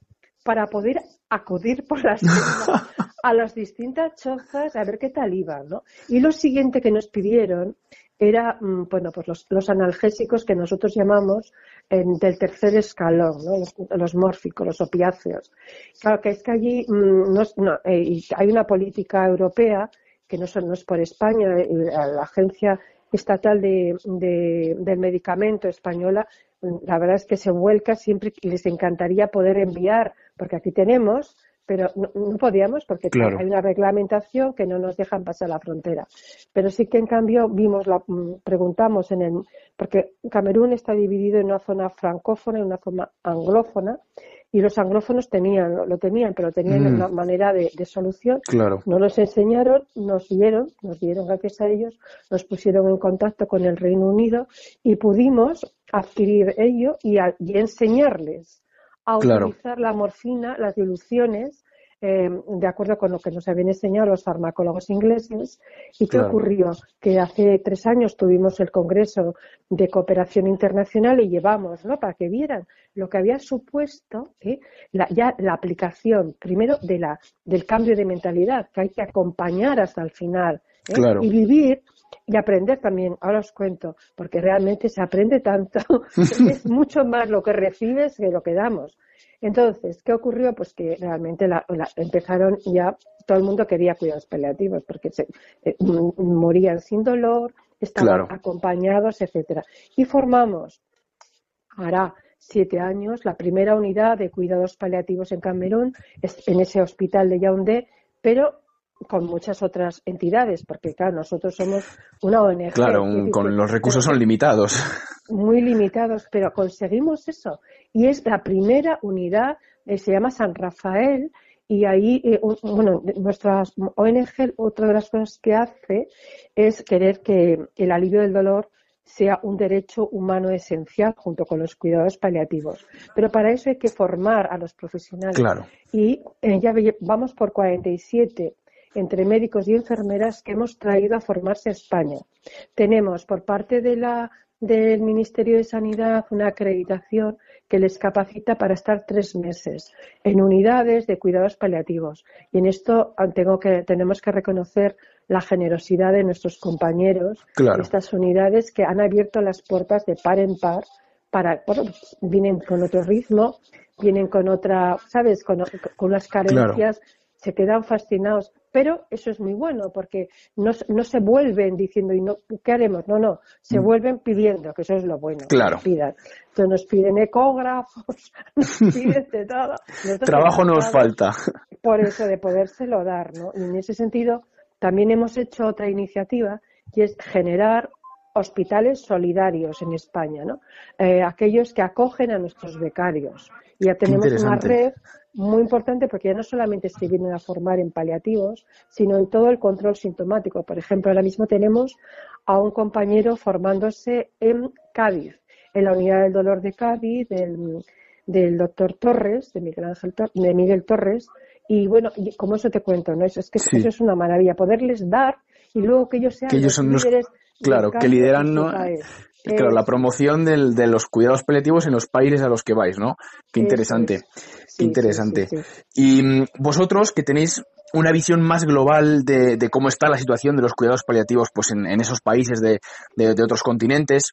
para poder acudir por las selvas a las distintas chozas a ver qué tal iban, ¿no? Y lo siguiente que nos pidieron era, mm, bueno, pues los, analgésicos que nosotros llamamos del tercer escalón, ¿no? Los, los mórficos, los opiáceos. Claro que es que allí mm, no, eh, hay una política europea que no, son- no es por España, eh, la Agencia Estatal de, de- del Medicamento Española, la verdad es que se vuelca siempre que les encantaría poder enviar, porque aquí tenemos, pero no, no podíamos porque Claro. hay una reglamentación que no nos dejan pasar la frontera. Pero sí que en cambio vimos, la, mm, preguntamos en el, porque Camerún está dividido en una zona francófona y una zona anglófona, y los anglófonos tenían, lo, lo tenían, pero tenían Mm. una manera de, de solución. Claro. Nos los enseñaron, nos dieron, nos dieron gracias a ellos, nos pusieron en contacto con el Reino Unido y pudimos adquirir ello y, a- y enseñarles a Claro. utilizar la morfina, las diluciones, eh, de acuerdo con lo que nos habían enseñado los farmacólogos ingleses. ¿Y qué Claro. ocurrió? Que hace tres años tuvimos el Congreso de Cooperación Internacional y llevamos, ¿no? Para que vieran lo que había supuesto ¿eh? la, ya la aplicación, primero, de la, del cambio de mentalidad, que hay que acompañar hasta el final ¿eh? Claro. y vivir y aprender también. Ahora os cuento, porque realmente se aprende tanto, es mucho más lo que recibes que lo que damos. Entonces, ¿qué ocurrió? Pues que realmente la- la- empezaron ya, todo el mundo quería cuidados paliativos porque se, eh, morían sin dolor, estaban Claro. acompañados, etcétera. Y formamos, hará siete años, la primera unidad de cuidados paliativos en Camerún, es- en ese hospital de Yaoundé, pero con muchas otras entidades, porque claro, nosotros somos una ONG. Claro, un- con los recursos son limitados. muy limitados, pero conseguimos eso. Y es la primera unidad, eh, se llama San Rafael, y ahí, eh, bueno, nuestra ONG, otra de las cosas que hace es querer que el alivio del dolor sea un derecho humano esencial junto con los cuidados paliativos. Pero para eso hay que formar a los profesionales. Claro. Y eh, ya vamos por 47 entre médicos y enfermeras que hemos traído a formarse a España. Tenemos por parte de la, del Ministerio de Sanidad una acreditación que les capacita para estar tres meses en unidades de cuidados paliativos. Y en esto tengo que, tenemos que reconocer la generosidad de nuestros compañeros Claro. de estas unidades que han abierto las puertas de par en par para, bueno, pues, vienen con otro ritmo, vienen con otra, ¿sabes? Con, con unas carencias, se quedan fascinados. Pero eso es muy bueno porque no, no se vuelven diciendo, ¿y no, qué haremos? No, no, se Mm. vuelven pidiendo, que eso es lo bueno. que Claro. nos pidan. Entonces nos piden ecógrafos, nos piden de todo. Nosotros Trabajo nos falta. por eso de podérselo dar, ¿no? Y en ese sentido también hemos hecho otra iniciativa y es generar hospitales solidarios en España, ¿no? Eh, aquellos que acogen a nuestros becarios. Y ya tenemos una red muy importante porque ya no solamente se vienen a formar en paliativos, sino en todo el control sintomático. Por ejemplo, ahora mismo tenemos a un compañero formándose en Cádiz, en la unidad del dolor de Cádiz, del, del doctor Torres, de Miguel Ángel Tor- de Miguel Torres, y bueno, y como eso te cuento, ¿no? Eso es que Sí. eso es una maravilla, poderles dar y luego que ellos sean Que ellos los son líderes de Claro, que lideran. Claro, la promoción del- de los cuidados paliativos en los países a los que vais, ¿no? Qué interesante, es. qué interesante. sí, sí. Y mm, vosotros que tenéis una visión más global de, de cómo está la situación de los cuidados paliativos pues en, en esos países de, de- de otros continentes,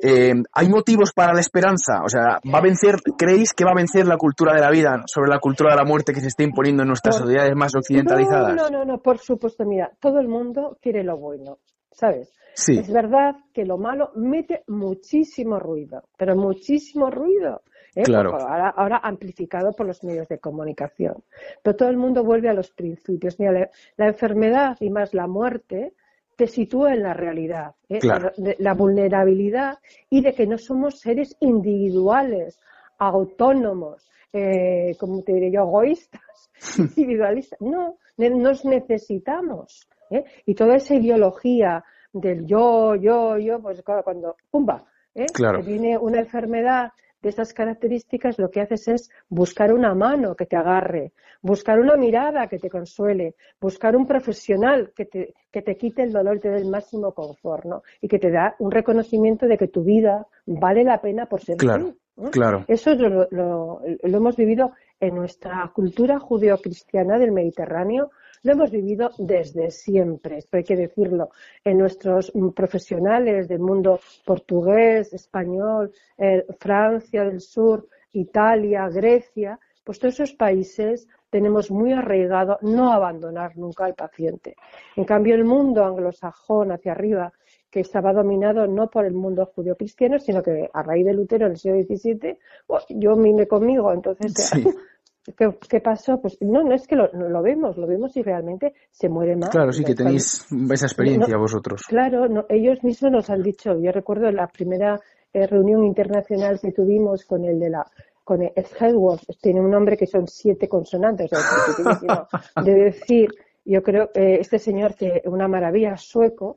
eh, ¿hay motivos para la esperanza? O sea, ¿va a vencer, creéis que va a vencer la cultura de la vida sobre la cultura de la muerte que se está imponiendo en nuestras Por- sociedades más occidentalizadas? No, no, no, no, por supuesto, mira, todo el mundo quiere lo bueno, ¿sabes? Sí. Es verdad que lo malo mete muchísimo ruido, pero muchísimo ruido. ¿eh? Claro. Ahora, ahora amplificado por los medios de comunicación. Pero todo el mundo vuelve a los principios. Mira, la, la enfermedad y más la muerte te sitúa en la realidad, ¿eh? Claro. la, la vulnerabilidad y de que no somos seres individuales, autónomos, eh, como te diré yo, egoístas, individualistas. No, nos necesitamos. ¿Eh? Y toda esa ideología del yo, yo, yo, pues claro, cuando, ¡pumba! ¿eh? Claro. Viene una enfermedad de estas características, lo que haces es buscar una mano que te agarre, buscar una mirada que te consuele, buscar un profesional que te, que te quite el dolor y te dé el máximo confort, ¿no? Y que te da un reconocimiento de que tu vida vale la pena por ser Claro, tú, ¿no? claro. Eso lo- lo- lo hemos vivido en nuestra cultura judeocristiana del Mediterráneo, lo hemos vivido desde siempre, esto hay que decirlo, en nuestros profesionales del mundo portugués, español, eh, Francia del Sur, Italia, Grecia, pues todos esos países tenemos muy arraigado no abandonar nunca al paciente. En cambio, el mundo anglosajón hacia arriba, que estaba dominado no por el mundo judío-cristiano, sino que a raíz de Lutero en el siglo XVII, oh, yo mime conmigo, entonces, Sí. ¿qué, qué pasó? Pues no, no es que lo, lo vemos, lo vemos y realmente se muere más. Claro, sí, que tenéis esa experiencia No, vosotros. Claro, no, ellos mismos nos han dicho, yo recuerdo la primera eh, reunión internacional que tuvimos con el de la con el Hedworth, tiene un nombre que son siete consonantes, de decir, yo creo que este señor que una maravilla sueco,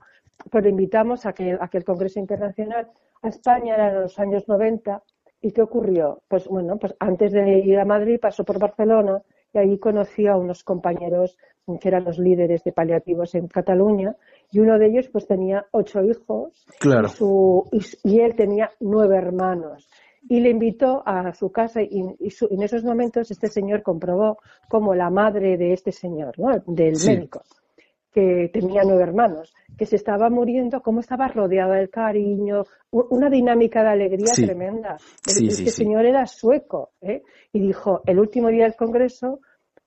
pues lo invitamos a que a aquel congreso internacional a España eran los años 90 ¿Y qué ocurrió? Pues bueno, pues antes de ir a Madrid pasó por Barcelona y allí conoció a unos compañeros que eran los líderes de paliativos en Cataluña y uno de ellos pues tenía ocho hijos Claro. y, su- y- y él tenía nueve hermanos y le invitó a su casa y, y su- en esos momentos este señor comprobó como la madre de este señor, ¿no? del Sí. médico, que tenía nueve hermanos, que se estaba muriendo, cómo estaba rodeada del cariño, una dinámica de alegría Sí. tremenda. Sí, este sí, señor era sueco, ¿eh? y dijo, el último día del Congreso,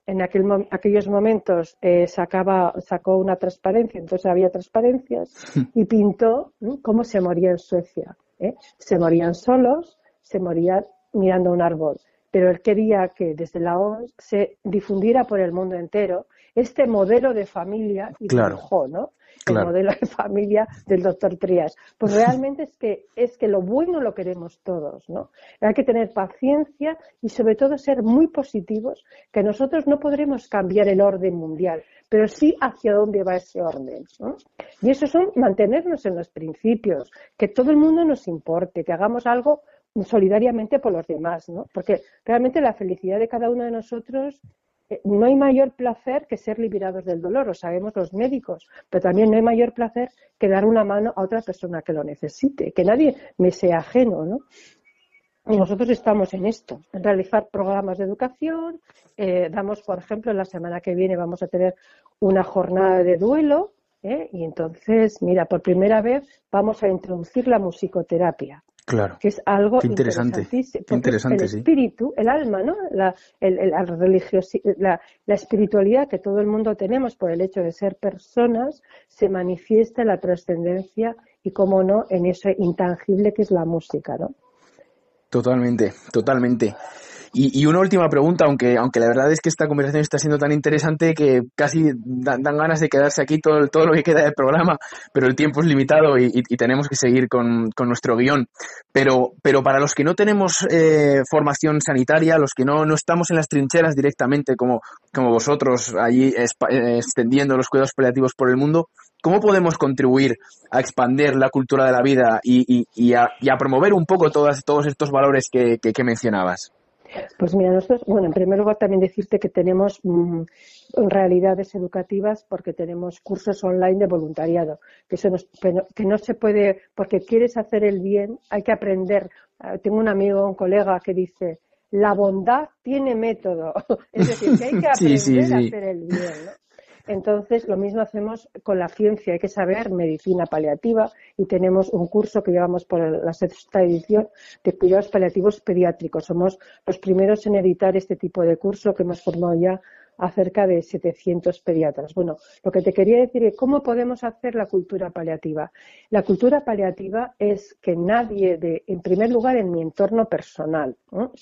en aquel, aquellos momentos eh, sacaba, sacó una transparencia, entonces había transparencias, y pintó cómo se moría en Suecia. ¿eh? Se morían solos, se morían mirando un árbol. Pero él quería que desde la OMS se difundiera por el mundo entero este modelo de familia y Claro. dibujó, ¿no? Claro. El modelo de familia del doctor Trias. Pues realmente es que, es que lo bueno lo queremos todos, ¿no? Hay que tener paciencia y sobre todo ser muy positivos, que nosotros no podremos cambiar el orden mundial, pero sí hacia dónde va ese orden, ¿no? Y eso son mantenernos en los principios, que todo el mundo nos importe, que hagamos algo solidariamente por los demás, ¿no? Porque realmente la felicidad de cada uno de nosotros no hay mayor placer que ser liberados del dolor, lo sabemos los médicos, pero también no hay mayor placer que dar una mano a otra persona que lo necesite, que nadie me sea ajeno, ¿no? Y nosotros estamos en esto, en realizar programas de educación. Eh, damos, por ejemplo, la semana que viene vamos a tener una jornada de duelo. ¿eh? Y entonces, mira, por primera vez vamos a introducir la musicoterapia. Claro. Que es algo Qué interesante. interesantísimo, Qué interesante, el sí. espíritu, el alma, ¿no? La, el- el- la, religiosi- la, la espiritualidad que todo el mundo tenemos por el hecho de ser personas se manifiesta en la trascendencia y, como no, en ese intangible que es la música, ¿no? Totalmente, totalmente. Y, y una última pregunta, aunque, aunque la verdad es que esta conversación está siendo tan interesante que casi dan, ganas de quedarse aquí todo, todo lo que queda del programa, pero el tiempo es limitado y, y- tenemos que seguir con, con nuestro guion. Pero, pero para los que no tenemos eh, formación sanitaria, los que no, no estamos en las trincheras directamente como, como vosotros, allí eh, extendiendo los cuidados paliativos por el mundo, ¿cómo podemos contribuir a expandir la cultura de la vida y, y- y a, y a promover un poco todas, todos estos valores que, que- que mencionabas? Pues mira, nosotros, bueno, en primer lugar también decirte que tenemos mm, realidades educativas porque tenemos cursos online de voluntariado, que eso nos- que no, que no se puede, porque quieres hacer el bien, hay que aprender. Ah, Tengo un amigo, un colega que dice, la bondad tiene método, es decir, que hay que aprender Sí, sí, a hacer el bien, ¿no? Entonces, lo mismo hacemos con la ciencia. Hay que saber medicina paliativa y tenemos un curso que llevamos por la sexta edición de cuidados paliativos pediátricos. Somos los primeros en editar este tipo de curso que hemos formado ya a cerca de 700 pediatras. Bueno, lo que te quería decir es cómo podemos hacer la cultura paliativa. La cultura paliativa es que nadie, de, en primer lugar, en mi entorno personal, ¿no?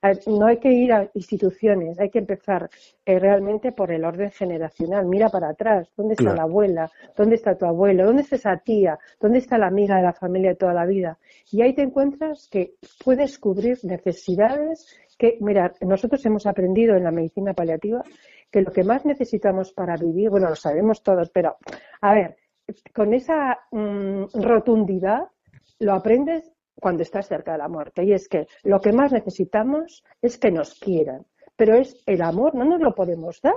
Hay que ir a instituciones, hay que empezar eh, realmente por el orden generacional. Mira para atrás, ¿dónde está Claro. la abuela? ¿Dónde está tu abuelo? ¿Dónde está esa tía? ¿Dónde está la amiga de la familia de toda la vida? Y ahí te encuentras que puedes cubrir necesidades que, mira, nosotros hemos aprendido en la medicina paliativa que lo que más necesitamos para vivir, bueno, lo sabemos todos, pero a ver, con esa mm, rotundidad lo aprendes cuando estás cerca de la muerte. Y es que lo que más necesitamos es que nos quieran, pero es el amor, no nos lo podemos dar.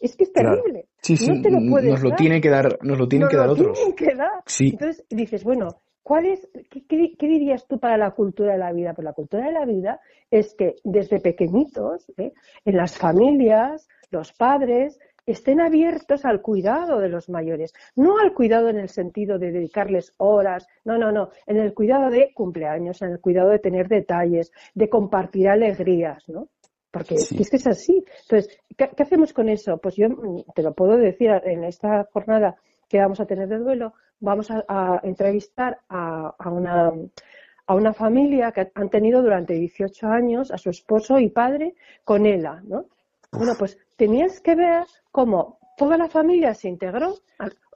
Es que es Claro. terrible. Sí, sí, no te lo puedes nos lo dar. tiene que dar, nos lo tienen Nos que dar lo otros. tienen que dar. Sí. Entonces dices, bueno, ¿cuál es, qué, qué- qué dirías tú para la cultura de la vida? Pues la cultura de la vida es que desde pequeñitos, ¿eh? en las familias, los padres estén abiertos al cuidado de los mayores, no al cuidado en el sentido de dedicarles horas, no, no, no, en el cuidado de cumpleaños, en el cuidado de tener detalles, de compartir alegrías, ¿no? Porque Sí. es que es así. Entonces, ¿qué, qué hacemos con eso? Pues yo mm, te lo puedo decir en esta jornada que vamos a tener de duelo, vamos a, a entrevistar a, a una, a una familia que han tenido durante 18 años a su esposo y padre con ELA, ¿no? Bueno, pues tenías que ver cómo toda la familia se integró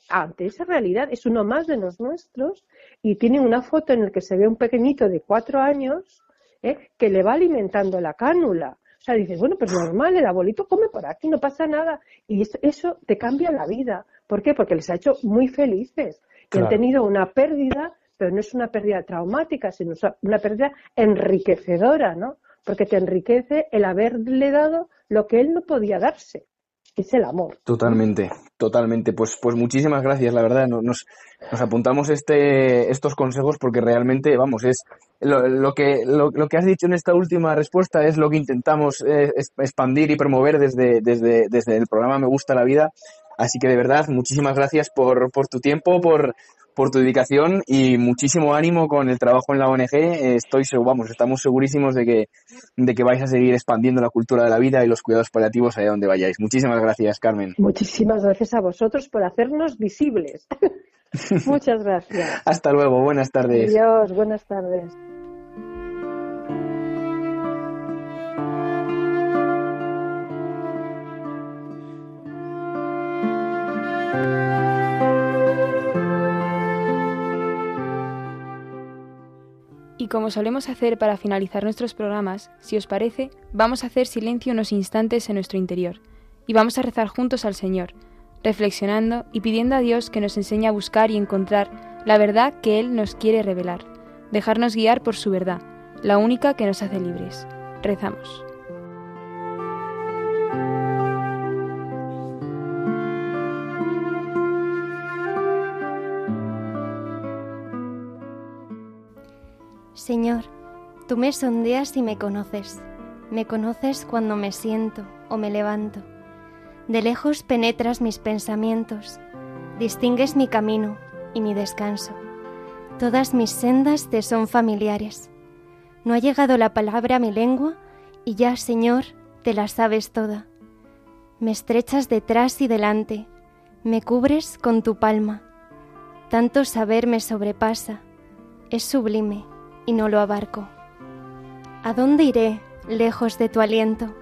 ante esa realidad. Es uno más de los nuestros y tiene una foto en la que se ve un pequeñito de cuatro años ¿eh? que le va alimentando la cánula. O sea, dices, bueno, pues normal, el abuelito come por aquí, no pasa nada. Y eso, eso te cambia la vida. ¿Por qué? Porque les ha hecho muy felices. Que han tenido una pérdida, pero no es una pérdida traumática, sino una pérdida enriquecedora, ¿no? Porque te enriquece el haberle dado lo que él no podía darse, que es el amor. Totalmente, totalmente. Pues, pues muchísimas gracias, la verdad. no- Nos, nos apuntamos este, estos consejos porque realmente, vamos, es lo, lo que, lo, lo que has dicho en esta última respuesta es lo que intentamos eh, expandir y promover desde, desde, desde el programa Me Gusta la Vida. Así que de verdad, muchísimas gracias por, por tu tiempo, por, por tu dedicación y muchísimo ánimo con el trabajo en la ONG. Eh, Estoy seguro, vamos, estamos segurísimos de que, de que vais a seguir expandiendo la cultura de la vida y los cuidados paliativos allá donde vayáis. Muchísimas gracias, Carmen. Muchísimas gracias a vosotros por hacernos visibles. Muchas gracias. Hasta luego, buenas tardes. Adiós, buenas tardes. Y como solemos hacer para finalizar nuestros programas, si os parece, vamos a hacer silencio unos instantes en nuestro interior y vamos a rezar juntos al Señor, reflexionando y pidiendo a Dios que nos enseñe a buscar y encontrar la verdad que Él nos quiere revelar, dejarnos guiar por su verdad, la única que nos hace libres. Rezamos. Señor, tú me sondeas y me conoces. Me conoces cuando me siento o me levanto. De lejos penetras mis pensamientos, distingues mi camino y mi descanso. Todas mis sendas te son familiares. No ha llegado la palabra a mi lengua y ya, Señor, te la sabes toda. Me estrechas detrás y delante, me cubres con tu palma. Tanto saber me sobrepasa, es sublime y no lo abarco. ¿A dónde iré lejos de tu aliento?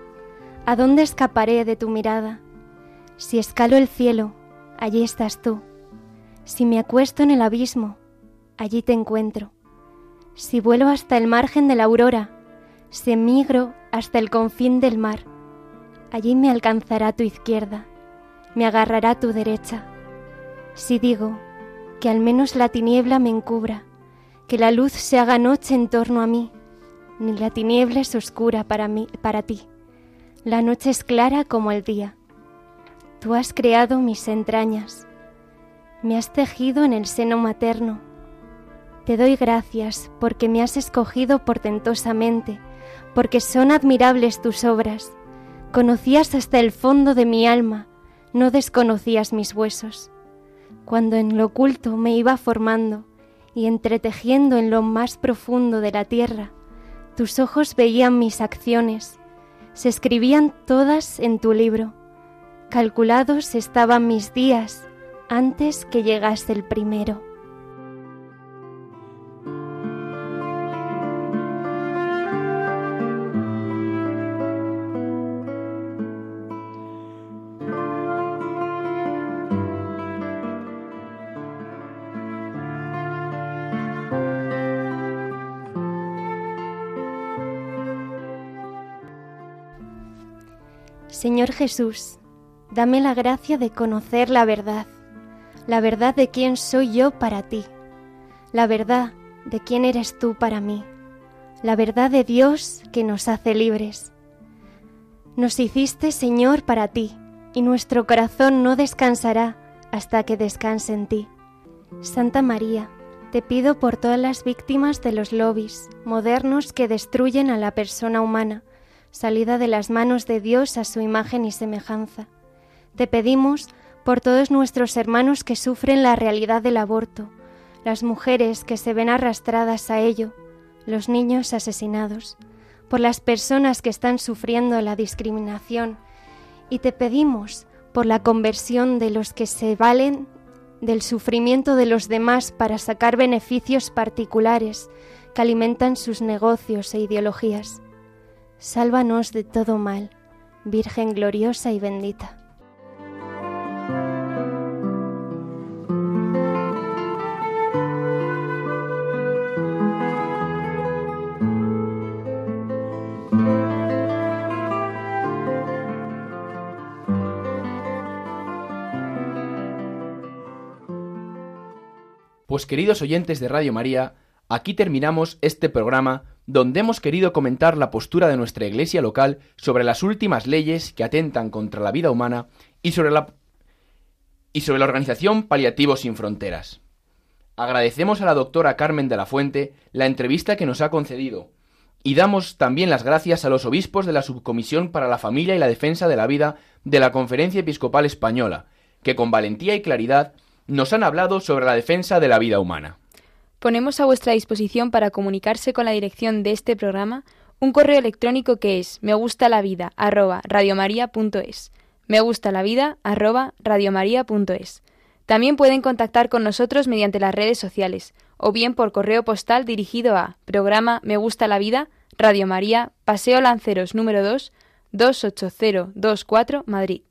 ¿A dónde escaparé de tu mirada? Si escalo el cielo, allí estás tú. Si me acuesto en el abismo, allí te encuentro. Si vuelo hasta el margen de la aurora, si emigro hasta el confín del mar, allí me alcanzará tu izquierda, me agarrará tu derecha. Si digo que al menos la tiniebla me encubra, que la luz se haga noche en torno a mí, ni la tiniebla es oscura para mí, para ti. La noche es clara como el día. Tú has creado mis entrañas, me has tejido en el seno materno. Te doy gracias porque me has escogido portentosamente, porque son admirables tus obras. Conocías hasta el fondo de mi alma, no desconocías mis huesos. Cuando en lo oculto me iba formando y entretejiendo en lo más profundo de la tierra, tus ojos veían mis acciones, se escribían todas en tu libro. Calculados estaban mis días antes que llegase el primero. Señor Jesús, dame la gracia de conocer la verdad, la verdad de quién soy yo para ti, la verdad de quién eres tú para mí, la verdad de Dios que nos hace libres. Nos hiciste, Señor, para ti, y nuestro corazón no descansará hasta que descanse en ti. Santa María, te pido por todas las víctimas de los lobbies modernos que destruyen a la persona humana, salida de las manos de Dios a su imagen y semejanza. Te pedimos por todos nuestros hermanos que sufren la realidad del aborto, las mujeres que se ven arrastradas a ello, los niños asesinados, por las personas que están sufriendo la discriminación, y te pedimos por la conversión de los que se valen del sufrimiento de los demás para sacar beneficios particulares que alimentan sus negocios e ideologías. Sálvanos de todo mal, Virgen gloriosa y bendita. Pues queridos oyentes de Radio María, aquí terminamos este programa donde hemos querido comentar la postura de nuestra iglesia local sobre las últimas leyes que atentan contra la vida humana y sobre la, y sobre la organización Paliativos sin Fronteras. Agradecemos a la doctora Carmen de la Fuente la entrevista que nos ha concedido y damos también las gracias a los obispos de la Subcomisión para la Familia y la Defensa de la Vida de la Conferencia Episcopal Española, que con valentía y claridad nos han hablado sobre la defensa de la vida humana. Ponemos a vuestra disposición para comunicarse con la dirección de este programa un correo electrónico que es me gusta la vida. Me gusta la vida arroba radiomaria.es. También pueden contactar con nosotros mediante las redes sociales o bien por correo postal dirigido a programa Me gusta la vida, Radio María, Paseo Lanceros número 2, 28024, Madrid.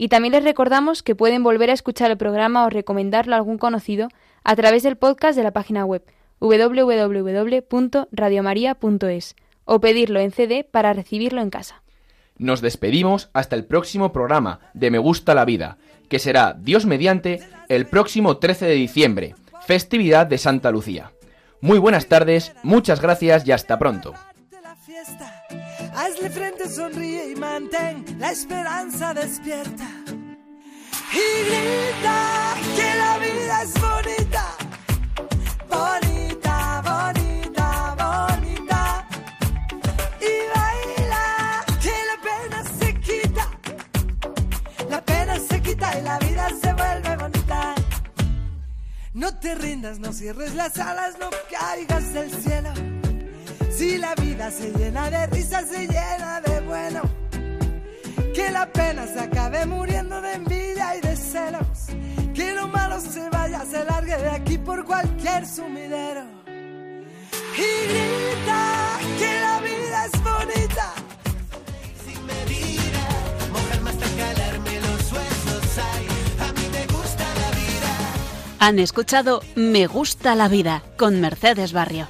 Y también les recordamos que pueden volver a escuchar el programa o recomendarlo a algún conocido a través del podcast de la página web www.radiomaria.es o pedirlo en CD para recibirlo en casa. Nos despedimos hasta el próximo programa de Me Gusta la Vida, que será, Dios mediante, el próximo 13 de diciembre, festividad de Santa Lucía. Muy buenas tardes, muchas gracias y hasta pronto. Hazle frente, sonríe y mantén la esperanza despierta. Y grita que la vida es bonita, bonita, bonita, bonita. Y baila que la pena se quita, la pena se quita y la vida se vuelve bonita. No te rindas, no cierres las alas, no caigas del cielo. Si la vida se llena de risas, se llena de bueno. Que la pena se acabe muriendo de envidia y de celos. Que lo malo se vaya, se largue de aquí por cualquier sumidero. Y grita que la vida es bonita. Sin medida, mojarme calarme los huesos. A mí me gusta la vida. Han escuchado Me gusta la vida con Mercedes Barrio.